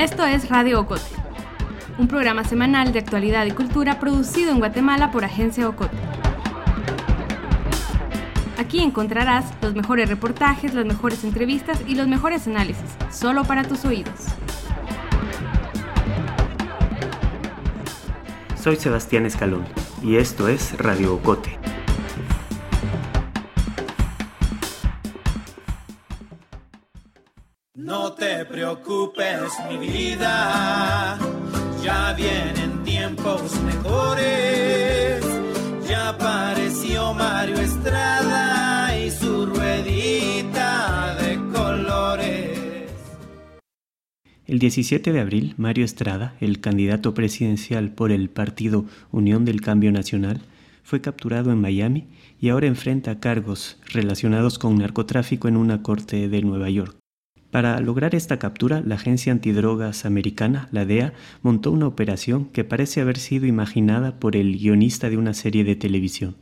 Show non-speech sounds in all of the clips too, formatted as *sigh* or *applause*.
Esto es Radio Ocote, un programa semanal de actualidad y cultura producido en Guatemala por Agencia Ocote. Aquí encontrarás los mejores reportajes, las mejores entrevistas y los mejores análisis, solo para tus oídos. Soy Sebastián Escalón y esto es Radio Ocote. Preocupes, mi vida, ya vienen tiempos mejores. Ya apareció Mario Estrada y su ruedita de colores. El 17 de abril, Mario Estrada, el candidato presidencial por el partido Unión del Cambio Nacional, fue capturado en Miami y ahora enfrenta cargos relacionados con narcotráfico en una corte de Nueva York. Para lograr esta captura, la agencia antidrogas americana, la DEA, montó una operación que parece haber sido imaginada por el guionista de una serie de televisión.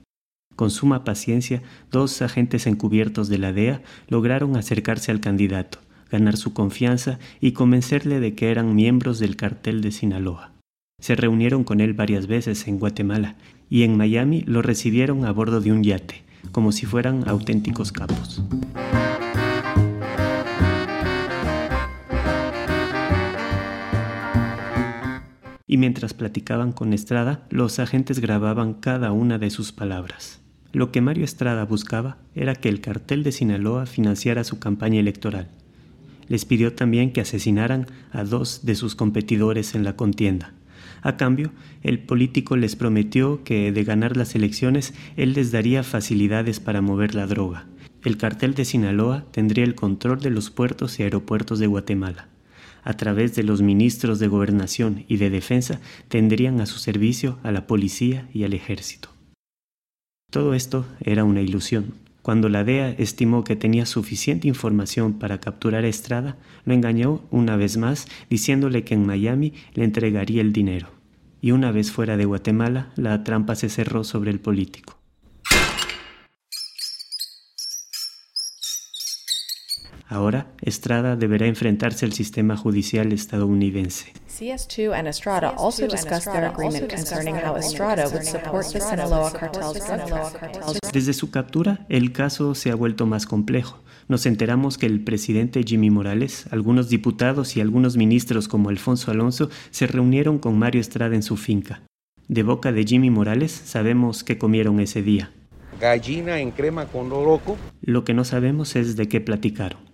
Con suma paciencia, dos agentes encubiertos de la DEA lograron acercarse al candidato, ganar su confianza y convencerle de que eran miembros del cartel de Sinaloa. Se reunieron con él varias veces en Guatemala y en Miami lo recibieron a bordo de un yate, como si fueran auténticos capos. Y mientras platicaban con Estrada, los agentes grababan cada una de sus palabras. Lo que Mario Estrada buscaba era que el cartel de Sinaloa financiara su campaña electoral. Les pidió también que asesinaran a dos de sus competidores en la contienda. A cambio, el político les prometió que de ganar las elecciones él les daría facilidades para mover la droga. El cartel de Sinaloa tendría el control de los puertos y aeropuertos de Guatemala a través de los ministros de Gobernación y de Defensa, tendrían a su servicio a la policía y al ejército. Todo esto era una ilusión. Cuando la DEA estimó que tenía suficiente información para capturar a Estrada, lo engañó una vez más diciéndole que en Miami le entregaría el dinero. Y una vez fuera de Guatemala, la trampa se cerró sobre el político. Ahora, Estrada deberá enfrentarse al sistema judicial estadounidense. CS2 and Estrada also discussed their agreement concerning how Estrada would support the Sinaloa cartel's drug Desde su captura, el caso se ha vuelto más complejo. Nos enteramos que el presidente Jimmy Morales, algunos diputados y algunos ministros como Alfonso Alonso se reunieron con Mario Estrada en su finca. De boca de Jimmy Morales sabemos que comieron ese día. Gallina en crema con loco. Lo que no sabemos es de qué platicaron.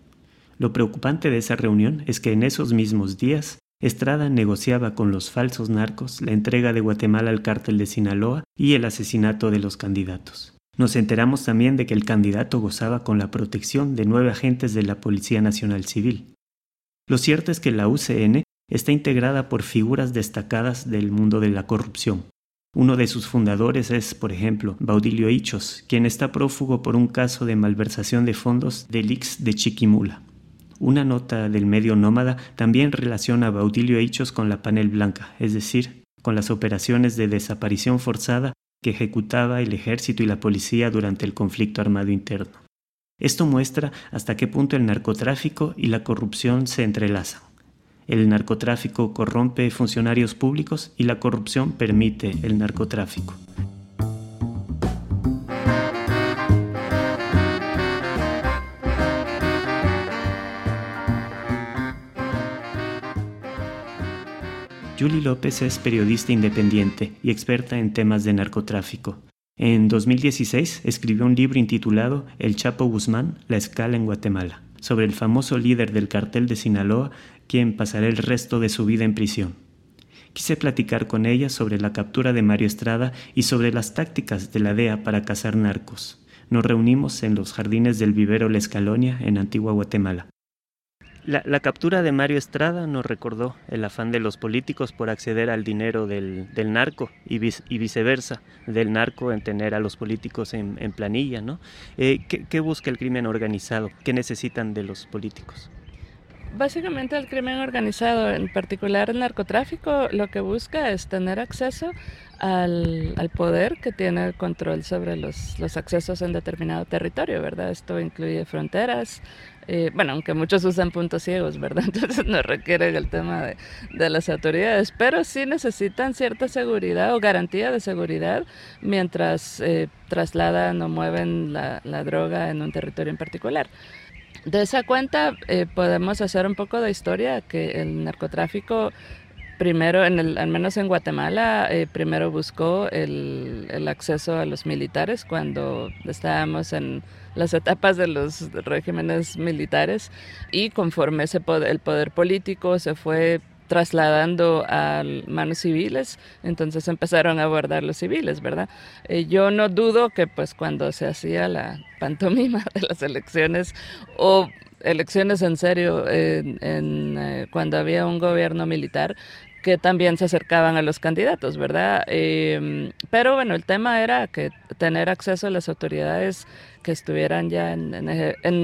Lo preocupante de esa reunión es que en esos mismos días Estrada negociaba con los falsos narcos la entrega de Guatemala al cártel de Sinaloa y el asesinato de los candidatos. Nos enteramos también de que el candidato gozaba con la protección de nueve agentes de la Policía Nacional Civil. Lo cierto es que la UCN está integrada por figuras destacadas del mundo de la corrupción. Uno de sus fundadores es, por ejemplo, Baudilio Hichos, quien está prófugo por un caso de malversación de fondos del IX de Chiquimula. Una nota del medio nómada también relaciona a Baudilio Hechos con la panel blanca, es decir, con las operaciones de desaparición forzada que ejecutaba el ejército y la policía durante el conflicto armado interno. Esto muestra hasta qué punto el narcotráfico y la corrupción se entrelazan. El narcotráfico corrompe funcionarios públicos y la corrupción permite el narcotráfico. Julie López es periodista independiente y experta en temas de narcotráfico. En 2016 escribió un libro intitulado El Chapo Guzmán, la escala en Guatemala, sobre el famoso líder del cartel de Sinaloa, quien pasará el resto de su vida en prisión. Quise platicar con ella sobre la captura de Mario Estrada y sobre las tácticas de la DEA para cazar narcos. Nos reunimos en los jardines del vivero La Escalonia, en Antigua Guatemala. La, captura de Mario Estrada nos recordó el afán de los políticos por acceder al dinero del, narco y, viceversa, del narco en tener a los políticos en, planilla. ¿no? Eh, ¿qué, busca el crimen organizado? ¿Qué necesitan de los políticos? básicamente el crimen organizado, en particular el narcotráfico, lo que busca es tener acceso al, al poder que tiene el control sobre los, los, accesos en determinado territorio, ¿verdad? Esto incluye fronteras, eh, bueno, aunque muchos usan puntos ciegos, ¿verdad? *laughs* Entonces no requieren el tema de, de, las autoridades, pero sí necesitan cierta seguridad o garantía de seguridad mientras eh, trasladan o mueven la, la droga en un territorio en particular. De esa cuenta eh, podemos hacer un poco de historia, que el narcotráfico primero, en el, al menos en Guatemala, eh, primero buscó el, el, acceso a los militares cuando estábamos en las etapas de los regímenes militares y conforme ese poder, el poder político se fue trasladando a manos civiles, entonces empezaron a abordar los civiles, ¿verdad? Eh, yo no dudo que pues cuando se hacía la pantomima *laughs* de las elecciones o elecciones en serio eh, cuando había un gobierno militar que también se acercaban a los candidatos, ¿verdad? Eh, pero bueno, el tema era que tener acceso a las autoridades que estuvieran ya en,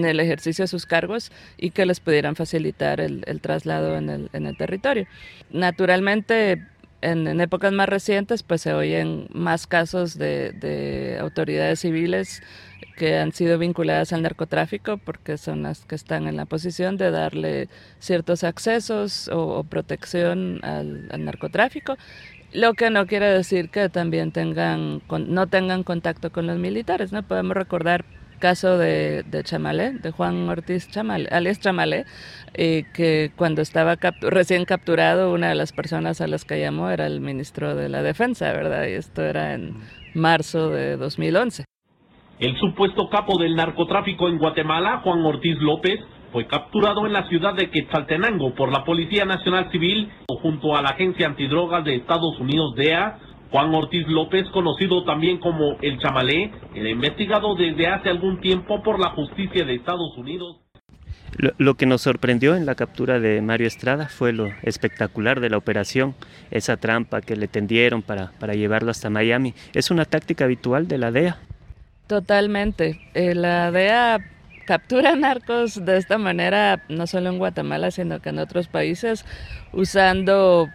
el ejercicio de sus cargos y que les pudieran facilitar el, traslado en el, territorio. Naturalmente, en, épocas más recientes, pues se oyen más casos de autoridades civiles que han sido vinculadas al narcotráfico porque son las que están en la posición de darle ciertos accesos o, protección al, narcotráfico, lo que no quiere decir que también tengan, no tengan contacto con los militares, ¿no? Podemos recordar caso de, de Chamalé, de Juan Ortiz Chamalé, alias Chamalé, eh, que cuando estaba captu recién capturado, una de las personas a las que llamó era el ministro de la Defensa, ¿verdad? Y esto era en marzo de 2011. El supuesto capo del narcotráfico en Guatemala, Juan Ortiz López, fue capturado en la ciudad de Quetzaltenango por la Policía Nacional Civil junto a la Agencia Antidrogas de Estados Unidos, DEA. Juan Ortiz López, conocido también como El Chamalé, era investigado desde hace algún tiempo por la justicia de Estados Unidos. Lo, lo, que nos sorprendió en la captura de Mario Estrada fue lo espectacular de la operación, esa trampa que le tendieron para, para llevarlo hasta Miami. ¿Es una táctica habitual de la DEA? Totalmente. Eh, la DEA captura *laughs* narcos de esta manera, no solo en Guatemala, sino que en otros países, usando,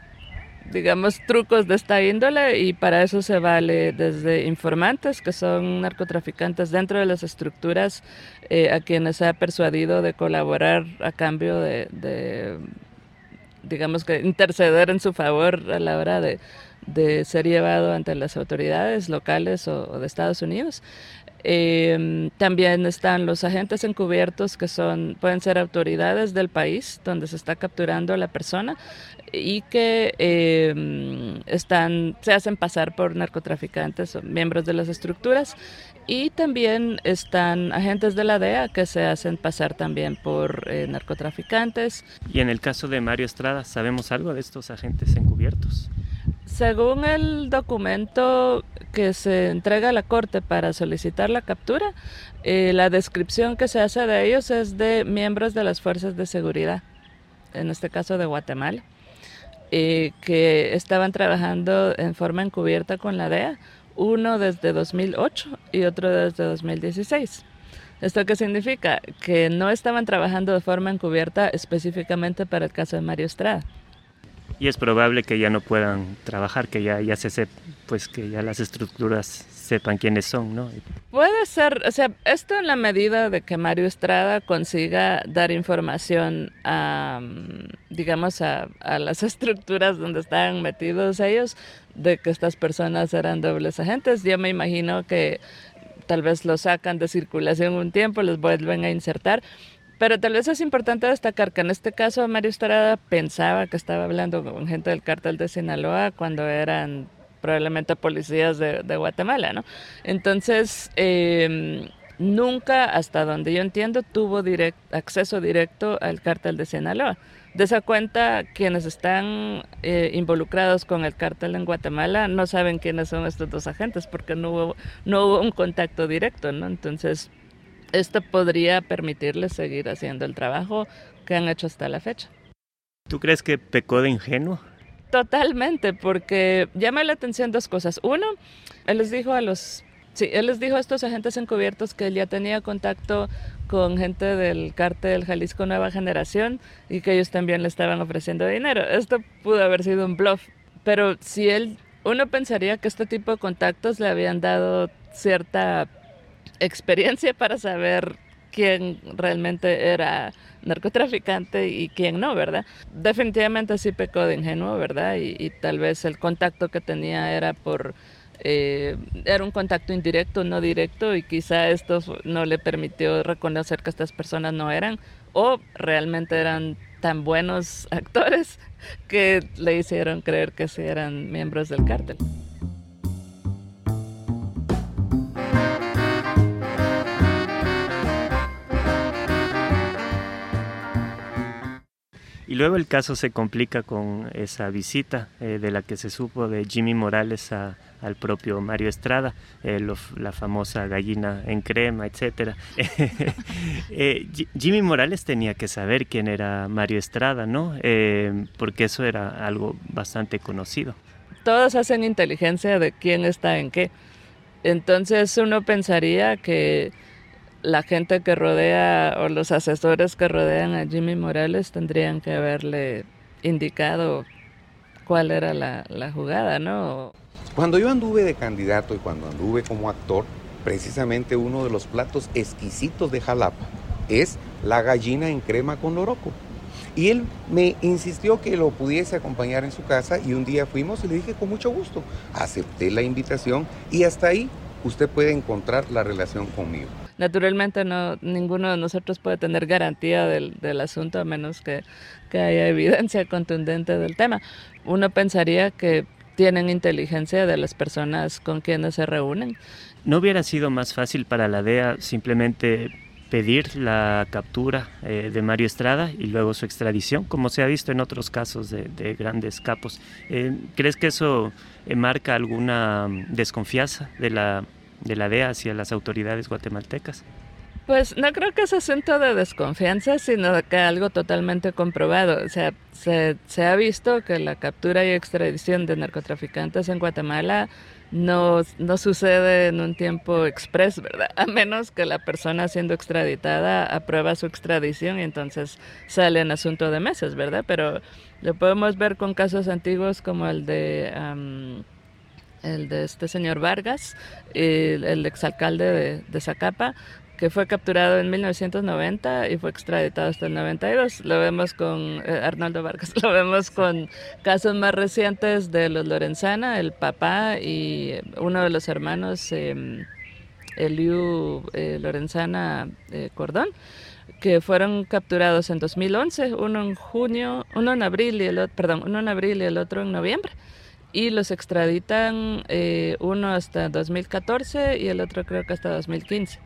digamos, trucos de esta índole y para eso se vale desde informantes, que son narcotraficantes dentro de las estructuras, eh, a quienes se ha persuadido de colaborar a cambio de, de, digamos que, interceder en su favor a la hora de, ser llevado ante las autoridades locales o de Estados Unidos. Eh, también están los agentes encubiertos que son pueden ser autoridades del país donde se está capturando a la persona y que eh, están se hacen pasar por narcotraficantes o miembros de las estructuras y también están agentes de la DEA que se hacen pasar también por eh, narcotraficantes. Y en el caso de Mario Estrada, ¿sabemos algo de estos agentes encubiertos? Según el documento que se entrega a la Corte para solicitar la captura, eh, la descripción que se hace de ellos es de miembros de las fuerzas de seguridad, en este caso de Guatemala, eh, que estaban trabajando en forma encubierta con la DEA, uno desde 2008 y otro desde 2016. ¿Esto qué significa? Que no estaban trabajando de forma encubierta específicamente para el caso de Mario Estrada y es probable que ya no puedan trabajar, que ya, ya se sepa, pues que ya las estructuras sepan quiénes son, ¿no? Puede ser, o sea, esto en la medida de que Mario Estrada consiga dar información a, digamos, a, a las *laughs* estructuras donde estaban metidos ellos, de que estas personas eran dobles agentes. Yo me imagino que tal vez lo sacan de circulación un tiempo, los vuelven a insertar, pero tal vez es importante destacar que en este caso Mario Estrada pensaba que estaba hablando con gente del cártel de Sinaloa cuando eran probablemente policías de, Guatemala, ¿no? Entonces, eh, nunca, hasta donde yo entiendo, tuvo acceso directo al cártel de Sinaloa. De esa cuenta, quienes están eh, involucrados con el cártel en Guatemala no saben quiénes son estos dos agentes porque no hubo, no hubo un contacto directo, ¿no? Entonces, esto podría permitirles seguir haciendo el trabajo que han hecho hasta la fecha. ¿Tú crees que pecó de ingenuo? Totalmente, porque llama la atención dos cosas. Uno, él les dijo a los Sí, él les dijo a estos agentes encubiertos que él ya tenía contacto con gente del cártel Jalisco Nueva Generación y que ellos también le estaban ofreciendo dinero. Esto pudo haber sido un bluff, pero si él, uno pensaría que este tipo de contactos le habían dado cierta experiencia para saber quién realmente era narcotraficante y quién no, ¿verdad? Definitivamente sí pecó de ingenuo, ¿verdad? Y, y tal vez el contacto que tenía era por eh, era un contacto indirecto, no directo, y quizá esto no le permitió reconocer que estas personas no eran, o realmente eran tan buenos *laughs* actores que le hicieron creer que sí eran miembros del cártel. Luego el caso se complica con esa visita eh, de la que se supo de Jimmy Morales a, al propio Mario Estrada, eh, la famosa gallina en crema, etcétera. *laughs* Eh, Jimmy Morales tenía que saber quién era Mario Estrada, ¿no? Porque eso era algo bastante conocido. Todos hacen inteligencia de quién está en qué. Entonces uno pensaría que la gente que rodea o los asesores que rodean a Jimmy Morales tendrían que haberle indicado cuál era la, la jugada, ¿no? Cuando yo anduve de candidato y cuando anduve como actor, precisamente uno de los platos exquisitos de Jalapa es la gallina en crema con loroco. Y él me insistió que lo pudiese acompañar en su casa y un día fuimos y le dije con mucho gusto. Acepté la invitación y hasta ahí usted puede encontrar la relación conmigo. Naturalmente no, ninguno de nosotros puede tener garantía del, del asunto a menos que, que haya *laughs* evidencia contundente del tema. Uno pensaría que tienen inteligencia de las personas con quienes se reúnen. ¿No hubiera sido más fácil para la DEA simplemente pedir la captura eh, de Mario Estrada y luego su extradición, como se ha visto en otros casos de, de grandes capos? Eh, ¿Crees que eso eh, marca alguna desconfianza de la, de la DEA hacia las autoridades guatemaltecas? Pues no creo que sea asunto de desconfianza, sino que algo totalmente comprobado. O sea, se, se, ha visto que la captura y extradición de narcotraficantes en Guatemala no, no sucede en un tiempo express, ¿verdad? *laughs* A menos que la persona siendo extraditada aprueba su extradición y entonces sale en asunto de meses, ¿verdad? Pero lo podemos ver con casos antiguos como el de... Um, el de este señor Vargas, el, exalcalde de, de Zacapa, que fue capturado en 1990 y fue extraditado hasta el 92. Lo vemos con eh, Arnaldo Vargas, *laughs* lo vemos con casos más recientes de los Lorenzana, el papá y uno de los hermanos, eh, Eliu eh, Lorenzana eh, Cordón, que fueron capturados en 2011, uno en junio, uno en abril y el otro, perdón, uno en abril y el otro en noviembre. Y los extraditan eh, uno hasta 2014 y el otro creo que hasta 2015.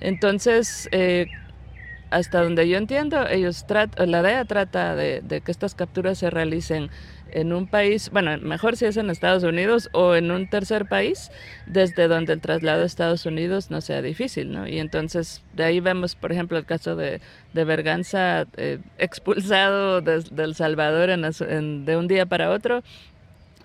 Entonces, eh, hasta donde yo entiendo, ellos la DEA trata de, que estas capturas se realicen en un país, bueno, mejor si es en Estados Unidos o en un tercer país, desde donde el traslado a Estados Unidos no sea difícil, ¿no? Y entonces de ahí vemos, por ejemplo, el caso de, de Berganza eh, expulsado de, El Salvador de un día para otro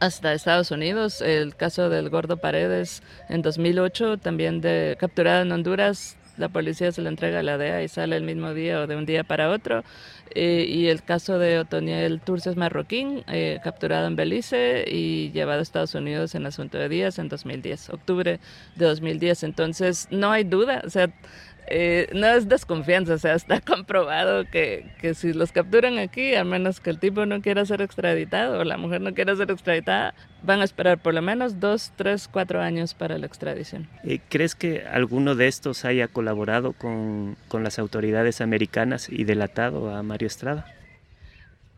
hasta Estados Unidos, el caso del Gordo Paredes en 2008, también de capturado en Honduras, la policía se lo entrega a la DEA y sale el mismo día o de un día para otro. Eh, y el caso de Otoniel Turces Marroquín, eh, capturado en Belice y llevado a Estados Unidos en asunto de días en 2010, octubre de 2010. Entonces, no hay duda, o sea, eh, no es desconfianza, o sea, está *laughs* comprobado que, que, si los capturan aquí, a menos que el tipo no quiera ser extraditado o la mujer no quiera ser extraditada, van a esperar por lo menos dos, tres, cuatro años para la extradición. Eh, ¿Crees que alguno de estos haya colaborado con, con las autoridades americanas y delatado a Mario Estrada?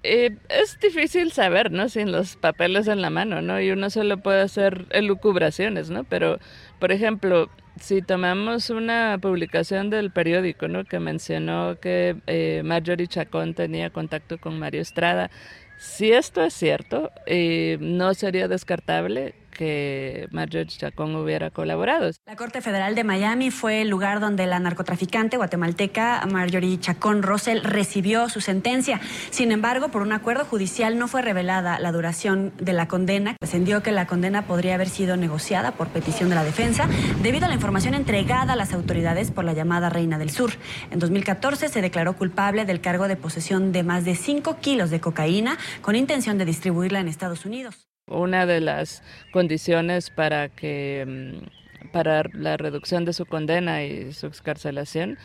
Eh, es difícil saber, ¿no? Sin los papeles en la mano, ¿no? Y uno solo puede hacer elucubraciones, ¿no? Pero, por ejemplo, si tomamos una publicación del periódico, ¿no? Que mencionó que eh, Marjorie Chacón tenía contacto con Mario Estrada, si esto es cierto, eh, no sería descartable que Marjorie Chacón hubiera colaborado. La Corte Federal de Miami fue el lugar donde la narcotraficante guatemalteca Marjorie Chacón Russell recibió su sentencia. Sin embargo, por un acuerdo judicial no fue revelada la duración de la condena. Trascendió que la condena podría haber sido negociada por petición de la defensa debido a la información entregada a las autoridades por la llamada Reina del Sur. En 2014 se declaró culpable del cargo de posesión de más de 5 kilos de cocaína con intención de distribuirla en Estados Unidos. Una de las condiciones para que mm, para la reducción de su condena y su excarcelación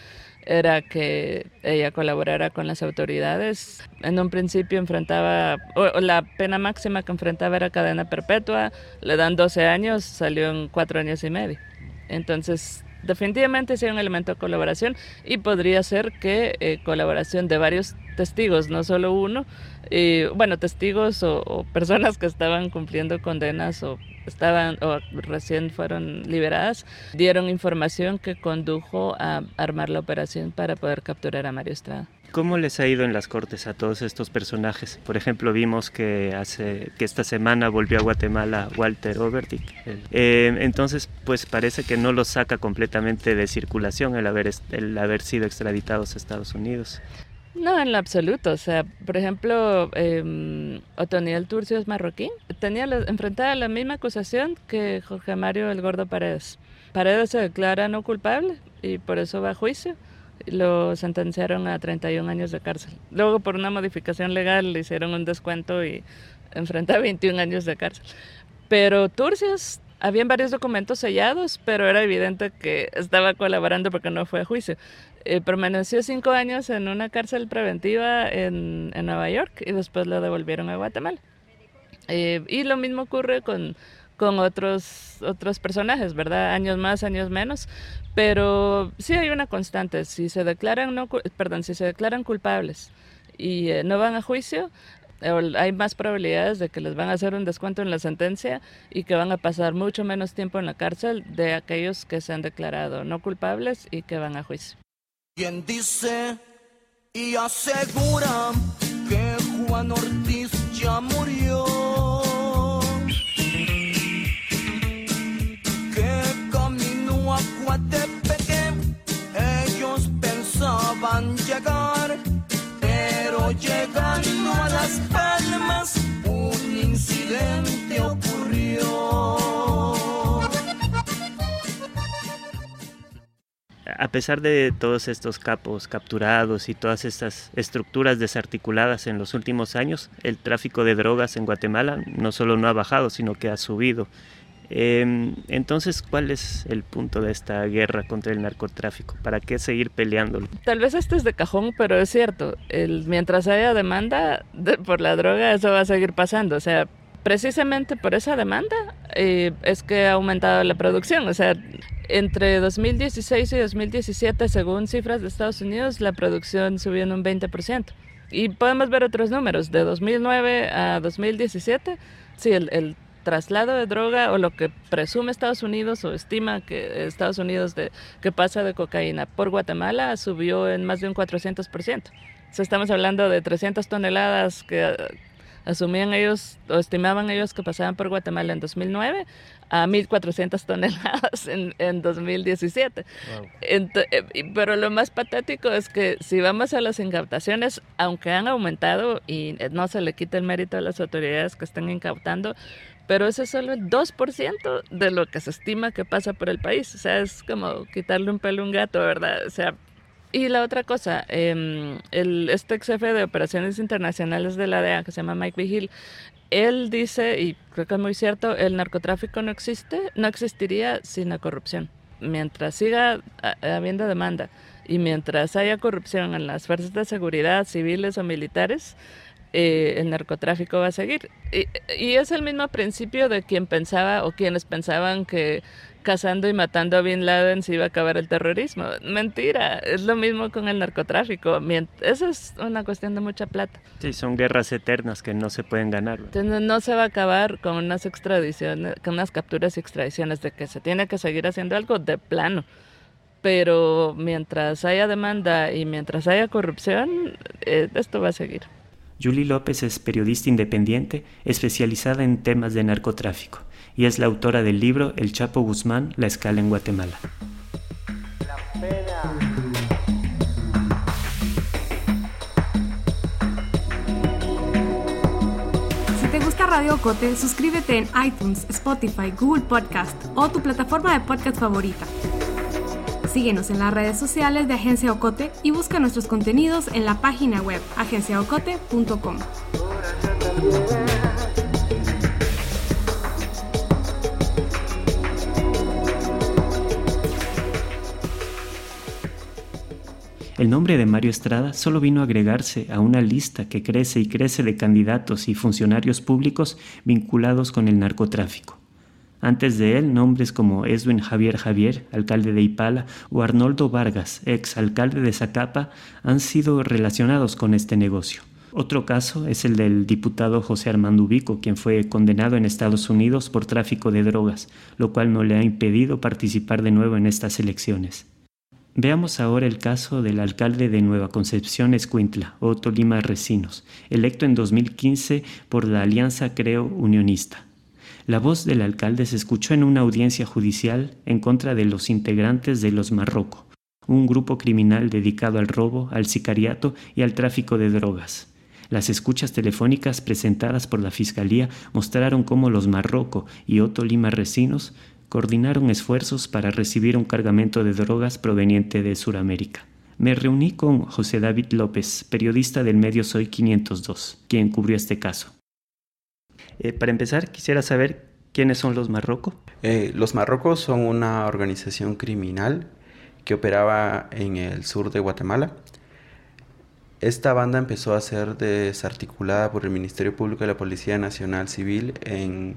era que ella colaborara con las autoridades. En un principio enfrentaba, la pena máxima que enfrentaba era cadena perpetua, le dan 12 años, salió en 4 años y medio. Entonces, definitivamente hay un elemento de colaboración y podría ser que eh, colaboración de varios testigos, no solo uno, bueno, testigos o, personas que estaban cumpliendo condenas o estaban o recién fueron liberadas, dieron información que condujo a armar la operación para poder capturar a Mario Estrada. ¿Cómo les ha ido en las cortes a todos estos personajes? Por ejemplo, vimos que hace que esta semana volvió a Guatemala Walter Overdick. Eh, entonces, pues parece que no los saca completamente de circulación el haber, el haber sido extraditados a Estados Unidos. No, en lo absoluto. O sea, por ejemplo, eh, Otoniel Turcio es marroquí. Tenía la, enfrentada la misma acusación que Jorge Mario el Gordo Paredes. Paredes se declara no culpable y por eso va a juicio. Lo sentenciaron a 31 años de cárcel. Luego, por una modificación legal, le hicieron un descuento y enfrenta 21 años de cárcel. Pero Turcios habían varios documentos sellados, pero era evidente que estaba colaborando porque no fue a juicio. Eh, permaneció cinco años en una cárcel preventiva en, en, Nueva York y después lo devolvieron a Guatemala. Eh, y lo mismo ocurre con, con otros, otros personajes, ¿verdad? Años más, años menos. Pero sí hay una constante. Si se declaran, no, perdón, si se declaran culpables y eh, no van a juicio, hay más probabilidades de que les van a hacer un descuento en la sentencia y que van a pasar mucho menos tiempo en la cárcel de aquellos que se han declarado no culpables y que van a juicio. Quien dice y asegura que Juan Ortiz ya murió. A pesar de todos estos capos capturados y todas estas estructuras desarticuladas en los últimos años, el tráfico de drogas en Guatemala no solo no ha bajado, sino que ha subido. Em, entonces, ¿cuál es el punto de esta guerra contra el narcotráfico? ¿Para qué seguir peleándolo? Tal vez este es de cajón, pero es cierto. mientras haya demanda por la droga, eso va a seguir pasando. O sea, precisamente por esa demanda eh, es que ha aumentado la producción. O sea, entre 2016 y 2017, según cifras de Estados Unidos, la producción subió en un 20%. Y podemos ver otros números. De 2009 a 2017, sí, el, el traslado de droga o lo que presume Estados Unidos o estima que Estados Unidos de, que pasa de cocaína por Guatemala subió en más de un 400%. O estamos hablando de 300 toneladas que eh, asumían ellos o estimaban ellos que pasaban por Guatemala en 2009 a 1.400 toneladas en, en 2017. Eh, pero lo más patético es que si vamos a las incautaciones, aunque han aumentado y no se le quita el mérito a las autoridades que están incautando, pero ese es solo el 2% de lo que se estima que pasa por el país. O sea, es como quitarle un pelo a un gato, ¿verdad? O sea, y la otra cosa, eh, el, este ex jefe de operaciones internacionales de la DEA, que se llama Mike Vigil, él dice, y creo que es muy cierto, el narcotráfico no existe, no existiría sin la corrupción. Mientras siga habiendo demanda y mientras haya corrupción en las fuerzas de seguridad, civiles o militares, eh, el narcotráfico va a seguir. Y, es el mismo principio de quien pensaba o quienes pensaban que cazando y matando a Bin Laden se iba a acabar el terrorismo. Mentira, es lo mismo con el narcotráfico. Eso es una cuestión de mucha plata. Sí, son guerras eternas que no se pueden ganar. Entonces no se va a acabar con unas extradiciones, con unas capturas y extradiciones de que se tiene que seguir haciendo algo de plano pero mientras haya demanda y mientras haya corrupción, eh, esto va a seguir. Julie López es periodista independiente especializada en temas de narcotráfico y es la autora del libro El Chapo Guzmán, La Escala en Guatemala. Te gusta Radio Ocote, suscríbete en iTunes, Spotify, Google Podcast o tu plataforma de podcast favorita. Síguenos en las redes sociales de Agencia Ocote y busca nuestros contenidos en la página web agenciaocote.com. El nombre de Mario Estrada solo vino a agregarse a una lista que crece y crece de candidatos y funcionarios públicos vinculados con el narcotráfico. Antes de él, nombres como Edwin Javier Javier, alcalde de Ipala, o Arnoldo Vargas, ex alcalde de Zacapa, han sido relacionados con este negocio. Otro caso es el del diputado José Armando Ubico, quien fue condenado en Estados Unidos por tráfico de drogas, lo cual no le ha impedido participar de nuevo en estas elecciones. Veamos ahora el caso del alcalde de Nueva Concepción Escuintla, Otto Lima Recinos, electo en 2015 por la Alianza Creo Unionista. La voz del alcalde se escuchó en una audiencia judicial en contra de los integrantes de los Marroco, un grupo criminal dedicado al robo, al sicariato y al tráfico de drogas. Las escuchas telefónicas presentadas por la Fiscalía mostraron cómo los Marroco y Otto Lima Recinos coordinaron esfuerzos para recibir un cargamento de drogas proveniente de Sudamérica. Me reuní con José David López, periodista del medio Soy 502, quien cubrió este caso. Eh, para empezar, quisiera saber quiénes son los Marroco. Eh, los Marrocos son una organización criminal que operaba en el sur de Guatemala. Esta banda empezó a ser desarticulada por el Ministerio Público de la Policía Nacional Civil en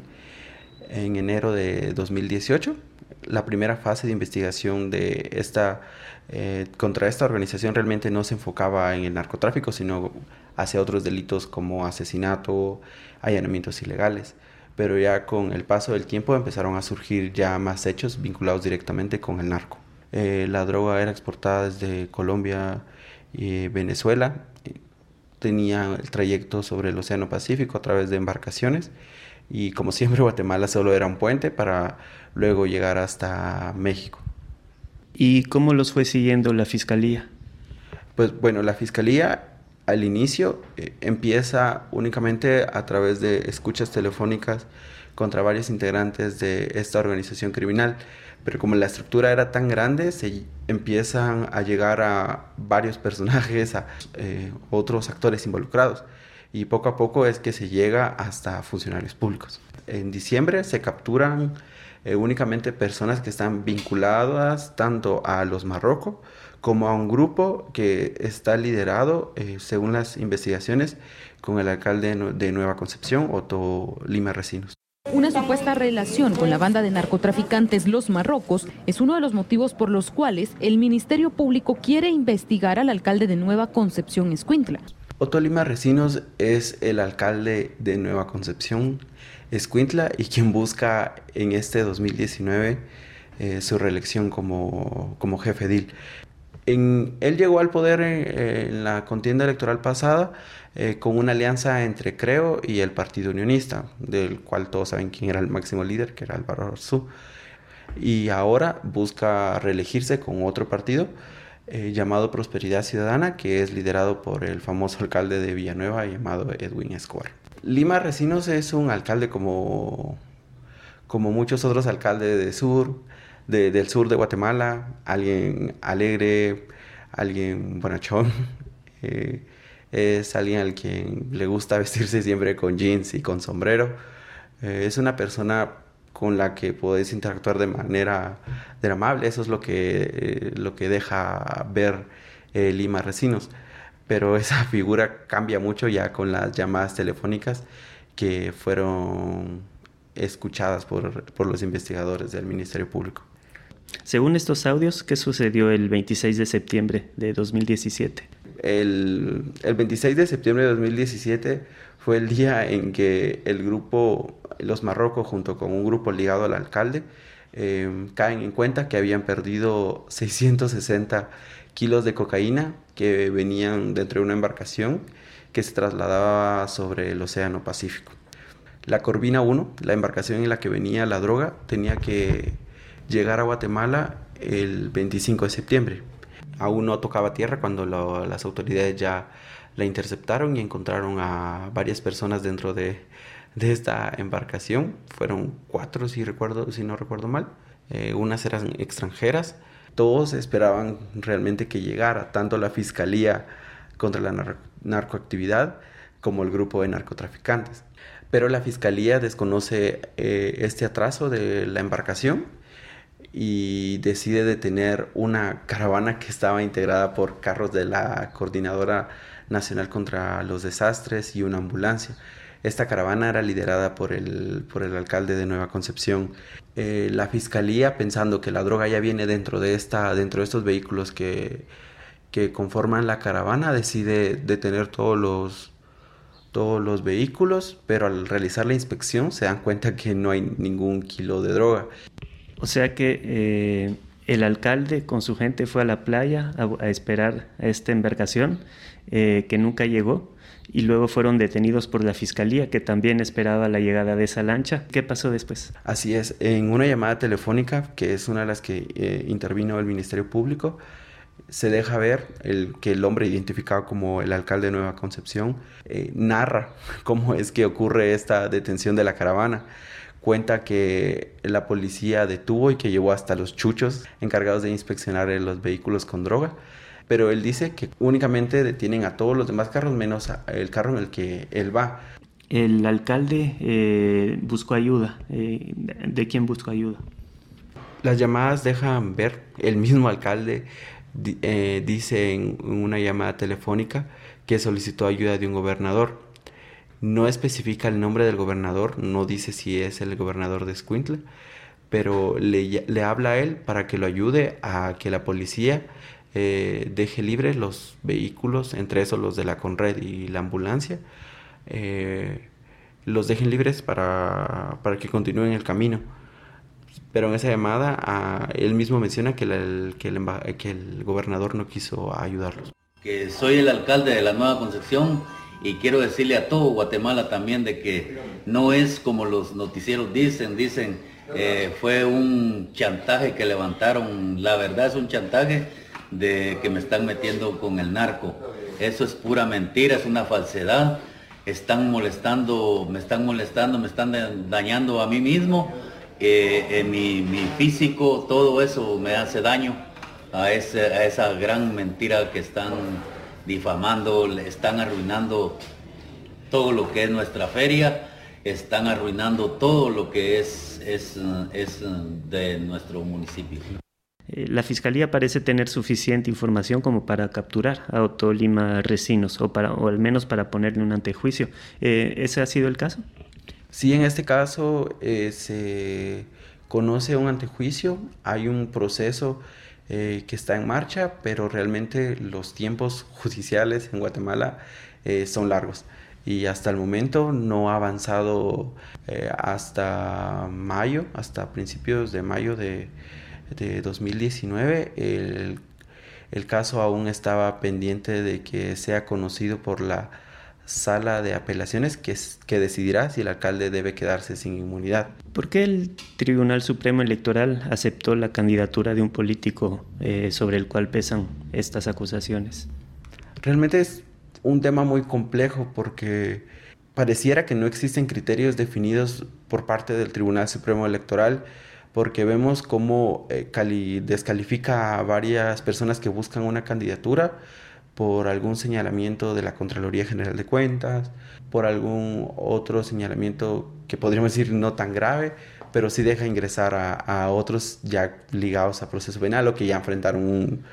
en enero de 2018. La primera fase de investigación de esta, eh, contra esta organización realmente no se enfocaba en el narcotráfico, sino hacia otros delitos como asesinato, allanamientos ilegales. Pero ya con el paso del tiempo empezaron a surgir ya más hechos vinculados directamente con el narco. Eh, la droga era exportada desde Colombia y Venezuela. Tenía el trayecto sobre el Océano Pacífico a través de embarcaciones y como siempre *laughs* Guatemala solo era un puente para luego llegar hasta México. ¿Y cómo los fue siguiendo la fiscalía? Pues bueno, la fiscalía al inicio eh, empieza únicamente a través de escuchas telefónicas contra varios integrantes de esta organización criminal, pero como la estructura era tan grande, se empiezan a llegar a varios personajes, a eh, otros actores involucrados y poco a poco es que se llega hasta funcionarios públicos. En diciembre se capturan eh, únicamente personas que están vinculadas tanto a los Marrocos como a un grupo que está liderado, eh, según las investigaciones, con el alcalde de Nueva Concepción, Otto Lima Recinos. Una supuesta relación con la banda de narcotraficantes Los Marrocos es uno de los motivos por los cuales el Ministerio Público quiere investigar al alcalde de Nueva Concepción, Escuintla. Otto Lima Recinos es el alcalde de Nueva Concepción, Escuintla, y quien busca en este 2019 eh, su reelección como, como jefe edil. Él llegó al poder en, la contienda electoral pasada eh, con una alianza entre Creo y el Partido Unionista, del cual todos saben quién era el máximo líder, que era Álvaro Arzú. Y ahora busca reelegirse con otro partido eh, llamado Prosperidad Ciudadana, que es liderado por el famoso alcalde de Villanueva llamado Edwin Escobar. Lima Recinos es un alcalde como, como muchos otros alcaldes de sur, del sur de Guatemala, alguien alegre, alguien bonachón. *laughs* Eh, es alguien al quien le gusta vestirse siempre con jeans y con sombrero. Eh, es una persona con la que podés interactuar de manera amable. Eso es lo que, eh, lo que deja ver Lima Recinos. Pero *laughs* esa figura cambia mucho ya con las llamadas telefónicas que fueron escuchadas por, por los investigadores del Ministerio Público. Según estos audios, ¿qué sucedió el 26 de septiembre de 2017? El, el 26 de septiembre de 2017 fue el día en que el grupo Los Marrocos, junto con un grupo ligado al alcalde, em, caen en cuenta que habían perdido 660 kilos de cocaína que venían dentro de una embarcación que se trasladaba sobre el Océano Pacífico. La Corvina 1, la embarcación en la que venía la droga, tenía que llegar a Guatemala el 25 de septiembre. Aún no tocaba tierra cuando las autoridades ya la interceptaron y encontraron a varias personas dentro de, esta embarcación. Fueron cuatro, si, recuerdo, si no recuerdo mal. Eh, unas eran extranjeras. Todos esperaban realmente que llegara tanto la Fiscalía contra la narcoactividad como el grupo de narcotraficantes. Pero la Fiscalía desconoce eh, este atraso de la embarcación y decide detener una caravana que estaba integrada por carros de la Coordinadora Nacional contra los Desastres y una ambulancia. Esta caravana era liderada por el, por el alcalde de Nueva Concepción. Eh, la fiscalía, pensando que la droga ya viene dentro de, esta, dentro de estos vehículos que, que conforman la caravana, decide detener todos los, todos los vehículos, pero al realizar la inspección se dan cuenta que no hay ningún kilo de droga. O sea que eh, el alcalde con su gente fue a la playa a, esperar a esta embarcación eh, que nunca llegó y luego fueron detenidos por la fiscalía que también esperaba la llegada de esa lancha. ¿Qué pasó después? Así es, en una llamada telefónica, que es una de las que eh, intervino el Ministerio Público, se deja ver el, que el hombre identificado como el alcalde de Nueva Concepción narra *laughs* cómo es que ocurre esta detención de la caravana cuenta que la policía detuvo y que llevó hasta los chuchos encargados de inspeccionar los vehículos con droga. Pero él dice que únicamente detienen a todos los demás carros menos el carro en el que él va. El alcalde eh, buscó ayuda. Eh, ¿De quién buscó ayuda? Las llamadas dejan ver, el mismo alcalde eh, dice en una llamada telefónica que solicitó ayuda de un gobernador no especifica el nombre del gobernador, no dice si es el gobernador de Escuintla, pero le, le habla a él para que lo ayude a que la policía eh, deje libres los vehículos, entre esos los de la Conred y la ambulancia, eh, los dejen libres para, para, que continúen el camino. Pero en esa llamada él mismo menciona que, que, el, que el gobernador no quiso ayudarlos. Que soy el alcalde de la Nueva Concepción y quiero decirle a todo Guatemala también de que no es como los noticieros dicen, dicen eh, fue un chantaje que levantaron, la verdad es un chantaje de que me están metiendo con el narco. Eso es pura mentira, es una falsedad. Están molestando, me están molestando, me están dañando a mí mismo, eh, mi, físico, todo eso me hace daño a, ese, a esa gran mentira que están difamando, le están arruinando todo lo que es nuestra feria, están arruinando todo lo que es, es, es de nuestro municipio. Eh, la Fiscalía parece tener suficiente información como para capturar a Otto Lima Recinos o, para, o al menos para ponerle un antejuicio. Eh, ¿Ese ha sido el caso? Sí, en este caso eh, se conoce un antejuicio, hay un proceso eh, que está en marcha, pero realmente los tiempos judiciales en Guatemala eh, son largos y hasta el momento no ha avanzado eh, hasta mayo, hasta principios de mayo de, de 2019. El, el caso aún estaba pendiente de que sea conocido por la sala de apelaciones que, que decidirá si el alcalde debe quedarse sin inmunidad. ¿Por qué el Tribunal Supremo Electoral aceptó la candidatura de un político eh, sobre el cual pesan estas acusaciones? Realmente es un tema muy complejo porque pareciera que no existen criterios definidos por parte del Tribunal Supremo Electoral porque vemos cómo eh, descalifica a varias personas que buscan una candidatura por algún señalamiento de la Contraloría General de Cuentas, por algún otro señalamiento que podríamos decir no tan grave, pero sí deja ingresar a, otros ya ligados a proceso penal o que ya enfrentaron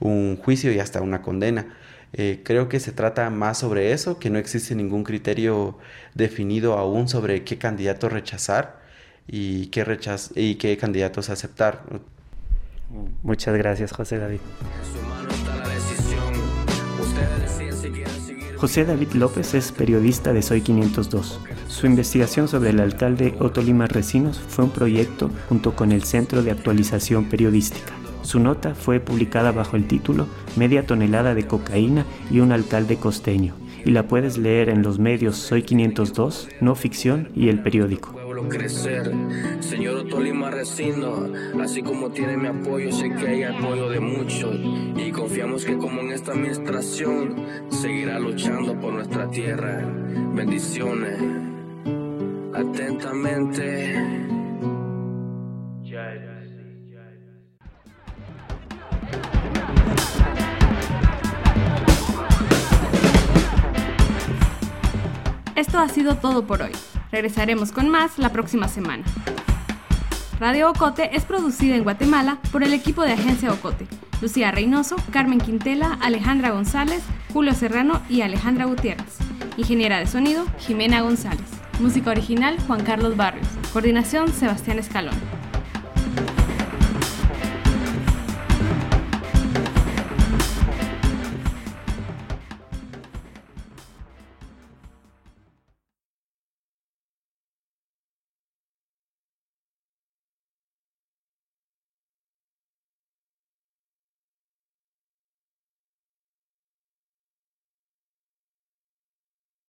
un, juicio y hasta una condena. Eh, creo que se trata más sobre eso, que no existe ningún criterio definido aún sobre qué candidato rechazar y qué, rechaz y qué candidatos aceptar. Muchas gracias, José David. José David López es periodista de Soy 502. Su investigación sobre el alcalde Otto Lima Recinos fue un proyecto junto con el Centro de Actualización Periodística. Su nota fue publicada bajo el título Media tonelada de cocaína y un alcalde costeño, y la puedes leer en los medios Soy 502, No Ficción y El Periódico. Crecer. Señor Tolima Resino, así como tiene mi apoyo, sé que hay apoyo de muchos y confiamos que como en esta administración seguirá luchando por nuestra tierra. Bendiciones. Atentamente. Esto ha sido todo por hoy. Regresaremos con más la próxima semana. Radio Ocote es producida en Guatemala por el equipo de Agencia Ocote. Lucía Reynoso, Carmen Quintela, Alejandra González, Julio Serrano y Alejandra Gutiérrez. Ingeniera de sonido, Jimena González. Música original, Juan Carlos Barrios. Coordinación, Sebastián Escalón.